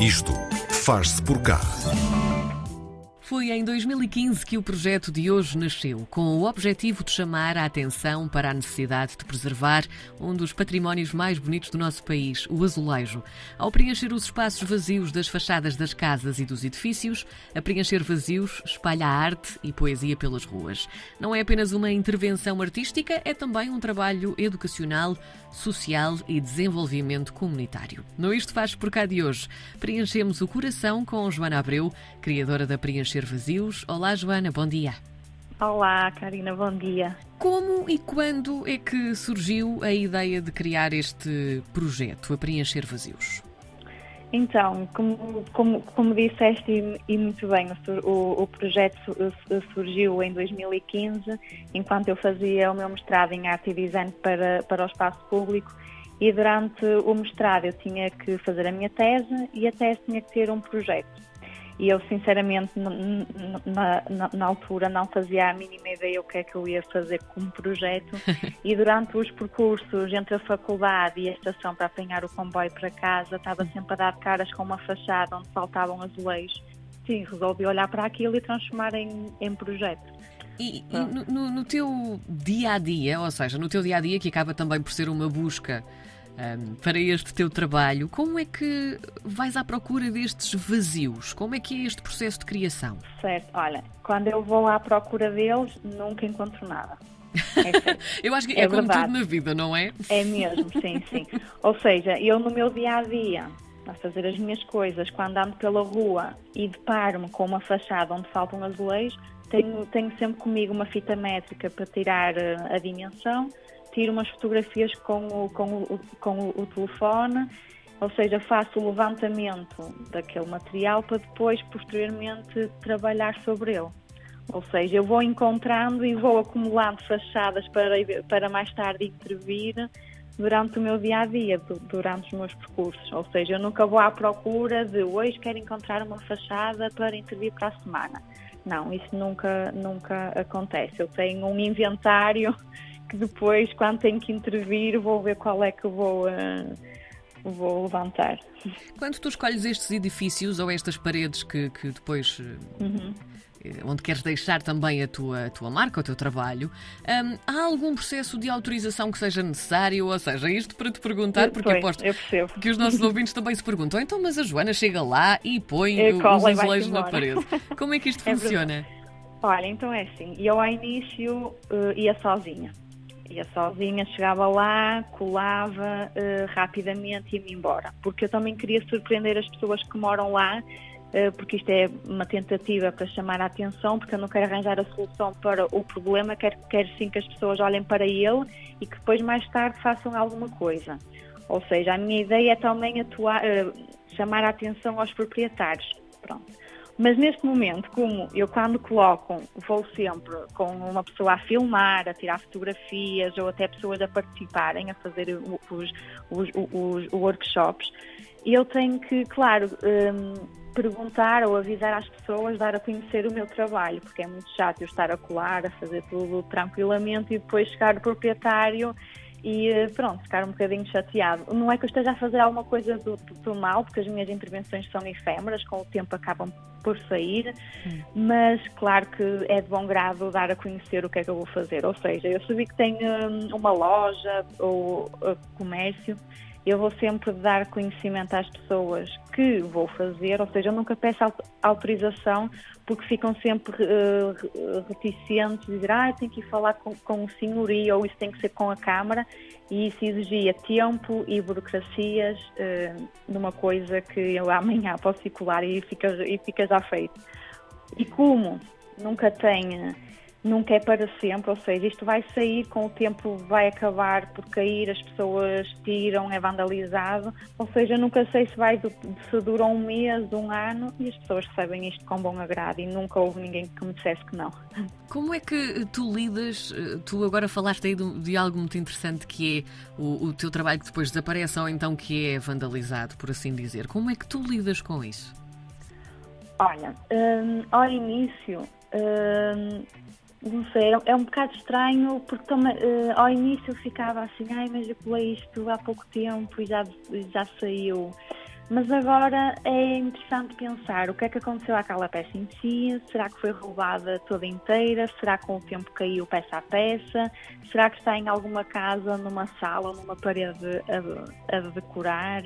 Isto faz-se por cá. Foi em 2015 que o projeto de hoje nasceu, com o objetivo de chamar a atenção para a necessidade de preservar um dos patrimónios mais bonitos do nosso país, o azulejo. Ao preencher os espaços vazios das fachadas das casas e dos edifícios, a preencher vazios espalha arte e poesia pelas ruas. Não é apenas uma intervenção artística, é também um trabalho educacional, social e desenvolvimento comunitário. No Isto Faz por cá de hoje, preenchemos o coração com Joana Abreu, criadora da Preencher vazios. Olá, Joana, bom dia. Olá, Karina, bom dia. Como e quando é que surgiu a ideia de criar este projeto, a Preencher Vazios? Então, como, como, como disseste e, e muito bem, o, o, projeto surgiu em 2015, enquanto eu fazia o meu mestrado em arte e design para, para o espaço público e durante o mestrado eu tinha que fazer a minha tese e a tese tinha que ter um projeto e eu sinceramente na, na, na, altura não fazia a mínima ideia o que é que eu ia fazer como projeto e durante os percursos entre a faculdade e a estação para apanhar o comboio para casa estava sempre a dar caras com uma fachada onde faltavam azulejos. Sim, resolvi olhar para aquilo e transformar em, em projeto. E, e no, no, teu dia a dia, ou seja, no teu dia a dia, que acaba também por ser uma busca um, para este teu trabalho, como é que vais à procura destes vazios? Como é que é este processo de criação? Certo, olha, quando eu vou à procura deles, nunca encontro nada. É eu acho que é, é como tudo na vida, não é? É mesmo, sim, sim. Ou seja, eu no meu dia a dia, a fazer as minhas coisas, quando ando pela rua e deparo-me com uma fachada onde faltam azulejos, tenho, tenho sempre comigo uma fita métrica para tirar eh, a dimensão tiro umas fotografias com o, com o, com o, o telefone, ou seja, faço o levantamento daquele material para depois, posteriormente, trabalhar sobre ele. Ou seja, eu vou encontrando e vou acumulando fachadas para, para mais tarde intervir durante o meu dia a dia, durante os meus percursos. Ou seja, eu nunca vou à procura de hoje quero encontrar uma fachada para intervir para a semana. Não, isso nunca, nunca acontece. Eu tenho um inventário que depois, quando tenho que intervir, vou ver qual é que vou, uh, vou levantar. Quando tu escolhes estes edifícios ou estas paredes que, que depois. Eh, uhum. Onde queres deixar também a tua, a tua marca, o teu trabalho, um, há algum processo de autorização que seja necessário? Ou seja, isto para te perguntar, porque Foi, aposto que os nossos ouvintes também se perguntam, então, mas a Joana chega lá e põe os azulejos na parede. Como é que isto é funciona? Verdade. Olha, então é assim, eu ao início uh, ia sozinha ia sozinha, chegava lá, colava uh, rapidamente e ia-me embora. Porque eu também queria surpreender as pessoas que moram lá, uh, porque isto é uma tentativa para chamar a atenção, porque eu não quero arranjar a solução para o problema, quero, quero sim que as pessoas olhem para ele e que depois, mais tarde, façam alguma coisa. Ou seja, a minha ideia é também atuar, uh, chamar a atenção aos proprietários. Pronto. Mas neste momento, como eu quando coloco, vou sempre com uma pessoa a filmar, a tirar fotografias ou até pessoas a participarem, a fazer os, os, os, os workshops, eu tenho que, claro, um, perguntar ou avisar às pessoas, dar a conhecer o meu trabalho, porque é muito chato eu estar a colar, a fazer tudo tranquilamente e depois chegar o proprietário e eh, pronto, ficar um bocadinho chateado. Não é que eu esteja a fazer alguma coisa do, do, mal, porque as minhas intervenções são efêmeras, com o tempo acabam por sair, hum. mas claro que é de bom grado dar a conhecer o que é que eu vou fazer. Ou seja, eu sabia que tenho hum, uma loja ou uh, comércio eu vou sempre dar conhecimento às pessoas que vou fazer, ou seja, eu nunca peço autorização porque ficam sempre uh, reticentes, dizer, ah, tenho que ir falar com, com o senhorio ou isso tem que ser com a Câmara e isso exigia tempo e burocracias uh, numa coisa que eu amanhã posso circular e fica, e fica já feito. E como nunca tenho nunca é para sempre, ou seja, isto vai sair, com o tempo vai acabar por cair, as pessoas tiram, é vandalizado, ou seja, nunca sei se vai se dura um mês, um ano e as pessoas recebem isto com bom agrado e nunca houve ninguém que me dissesse que não. Como é que tu lidas, eh, tu agora falaste aí de, de algo muito interessante que é o, o, teu trabalho que depois desaparece ou então que é vandalizado, por assim dizer. Como é que tu lidas com isso? Olha, um, ao início um, não sei, é um bocado estranho porque toma, uh, ao início ficava assim, ai, mas eu colei isto há pouco tempo e já, já saiu. Mas agora é interessante pensar o que é que aconteceu àquela peça em si, será que foi roubada toda inteira, será que com o tempo caiu peça a peça, será que está em alguma casa, numa sala, numa parede a, a decorar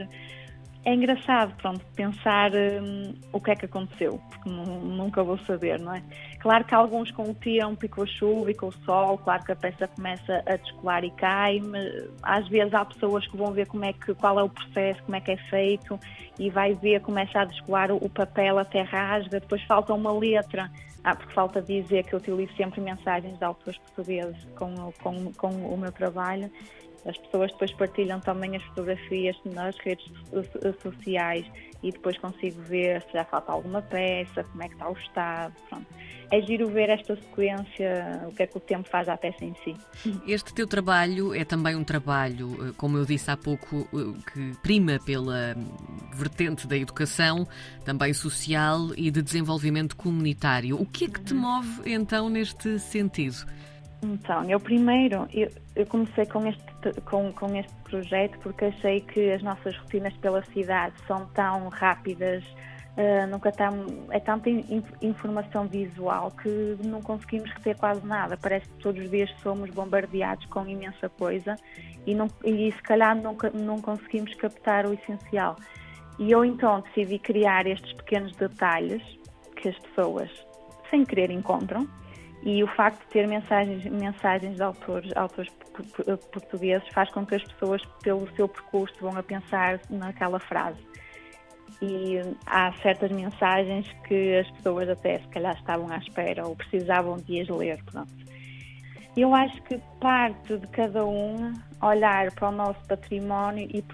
é engraçado, pronto, pensar hum, o que é que aconteceu, porque nunca vou saber, não é? Claro que alguns com o tempo e com a chuva e com o sol, claro que a peça começa a descolar e cai, mas às vezes há pessoas que vão ver como é que, qual é o processo, como é que é feito e vai ver, começa a descolar o papel até rasga, depois falta uma letra, ah, porque falta dizer que eu utilizo sempre mensagens de autores portugueses com, com, com o meu trabalho as pessoas depois partilham também as fotografias nas redes sociais e depois consigo ver se já falta alguma peça, como é que está o estado. Pronto. É giro ver esta sequência, o que é que o tempo faz à peça em si. Este teu trabalho é também um trabalho, eh, como eu disse há pouco, eh, que prima pela vertente da educação, também social e de desenvolvimento comunitário. O que é que te move então neste sentido? Então, eu primeiro, eu, eu, comecei com este, com, com este projeto porque achei que as nossas rotinas pela cidade são tão rápidas, uh, nunca tão, é tanta in, informação visual que não conseguimos reter quase nada. Parece que todos os dias somos bombardeados com imensa coisa e, não, e se calhar nunca, não conseguimos captar o essencial. E eu então decidi criar estes pequenos detalhes que as pessoas, sem querer, encontram e o facto de ter mensagens, mensagens de autores, autores portugueses faz com que as pessoas, pelo seu percurso, vão a pensar naquela frase. E há certas mensagens que as pessoas até se calhar estavam à espera ou precisavam de as ler. Pronto. Eu acho que parte de cada um olhar para o nosso património e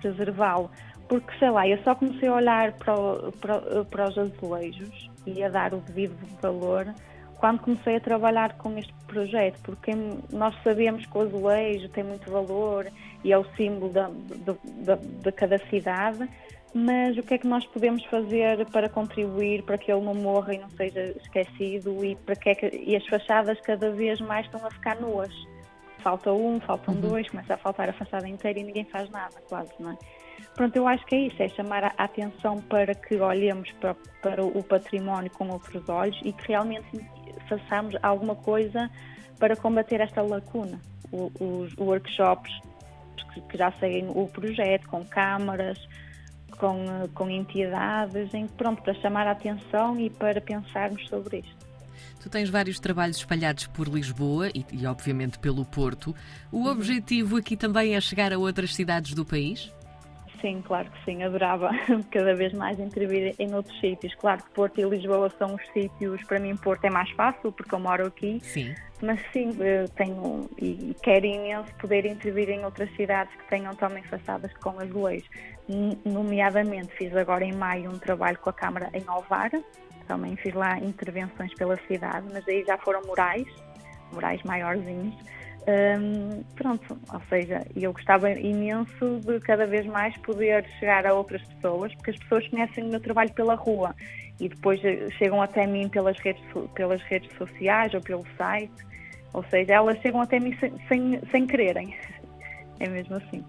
preservá-lo. Porque, sei lá, eu só comecei a olhar para, o, para, para os azulejos e a dar o devido valor quando comecei a trabalhar com este projeto, porque nós sabemos que o azulejo tem muito valor e é o símbolo da, de, de cada cidade, mas o que é que nós podemos fazer para contribuir para que ele não morra e não seja esquecido e para que, é que e as fachadas cada vez mais estão a ficar nuas? Falta um, faltam uhum. dois, começa a faltar a fachada inteira e ninguém faz nada, quase, não é? Pronto, eu acho que é isso, é chamar a atenção para que olhemos para, para o património com outros olhos e que realmente façamos alguma coisa para combater esta lacuna. O, os workshops que já seguem o projeto, com câmaras, com, com entidades, em, pronto, para chamar a atenção e para pensarmos sobre isto. Tu tens vários trabalhos espalhados por Lisboa e, e, obviamente, pelo Porto. O uhum. objetivo aqui também é chegar a outras cidades do país? Sim, claro que sim, adorava cada vez mais intervir em outros sítios. Claro que Porto e Lisboa são os sítios, para mim Porto é mais fácil porque eu moro aqui. Sim. Mas sim, tenho e quero imenso poder intervir em outras cidades que tenham também façadas com azulejos. Nomeadamente, fiz agora em maio um trabalho com a Câmara em Alvara, também fiz lá intervenções pela cidade, mas aí já foram murais, murais maiorzinhos um, pronto, ou seja, eu gostava imenso de cada vez mais poder chegar a outras pessoas, porque as pessoas conhecem o meu trabalho pela rua e depois eh, chegam até mim pelas redes, pelas redes sociais ou pelo site, ou seja, elas chegam até mim sem, sem, sem quererem. É mesmo assim.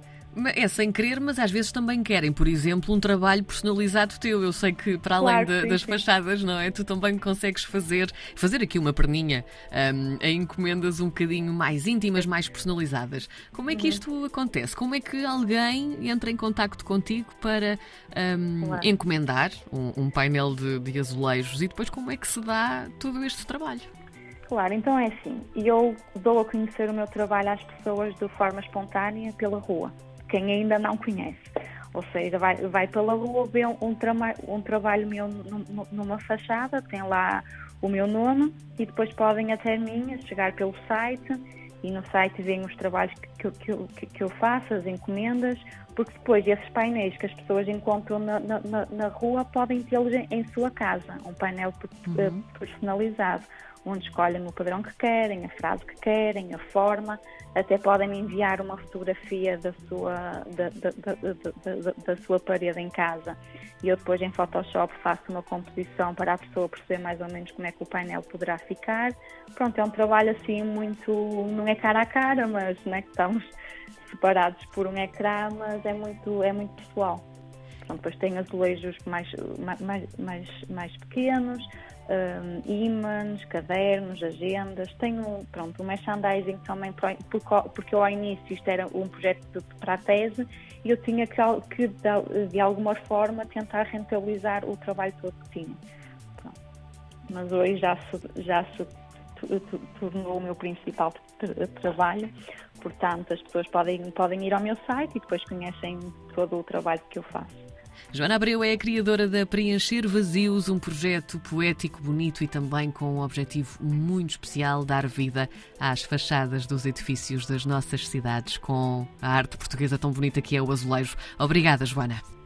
É sem querer, mas às vezes também querem, por exemplo, um trabalho personalizado teu. Eu sei que para além claro, de, sim, das sim. fachadas, não é? Tu também consegues fazer, fazer aqui uma perninha um, a encomendas um bocadinho mais íntimas, mais personalizadas. Como é que uhum. isto acontece? Como é que alguém entra em contacto contigo para um, claro. encomendar um, um painel de, de azulejos e depois como é que se dá todo este trabalho? Claro, então é assim, eu dou a conhecer o meu trabalho às pessoas de forma espontânea pela rua quem ainda não conhece. Ou seja, vai, vai pela rua ver um, trama, um trabalho meu numa fachada, tem lá o meu nome e depois podem até mim chegar pelo site e no site vêm os trabalhos que, que, que, que eu faço, as encomendas, porque depois esses painéis que as pessoas encontram na, na, na rua podem tê-los em, em, sua casa, um painel uhum. personalizado onde escolhem o padrão que querem, a frase que querem, a forma, até podem enviar uma fotografia da sua, da, da, da, da, sua parede em casa e eu depois em Photoshop faço uma composição para a pessoa perceber mais ou menos como é que o painel poderá ficar. Pronto, é um trabalho assim muito, não é cara a cara, mas né, estamos separados por um ecrã, mas é muito, é muito pessoal. Pronto, depois tem azulejos mais, mais, mais, mais pequenos, um, cadernos, agendas. Tenho pronto, um merchandising também, porque eu ao início isto era um projeto de, para a tese e eu tinha que, que de, de, alguma forma tentar rentabilizar o trabalho todo que tinha. Pronto. Mas hoje já se, já se tornou o meu principal trabalho, portanto as pessoas podem, podem ir ao meu site e depois conhecem todo o trabalho que eu faço. Joana Abreu é a criadora da Preencher Vazios, um projeto poético, bonito e também com um objetivo muito especial: dar vida às fachadas dos edifícios das nossas cidades com a arte portuguesa tão bonita que é o azulejo. Obrigada, Joana.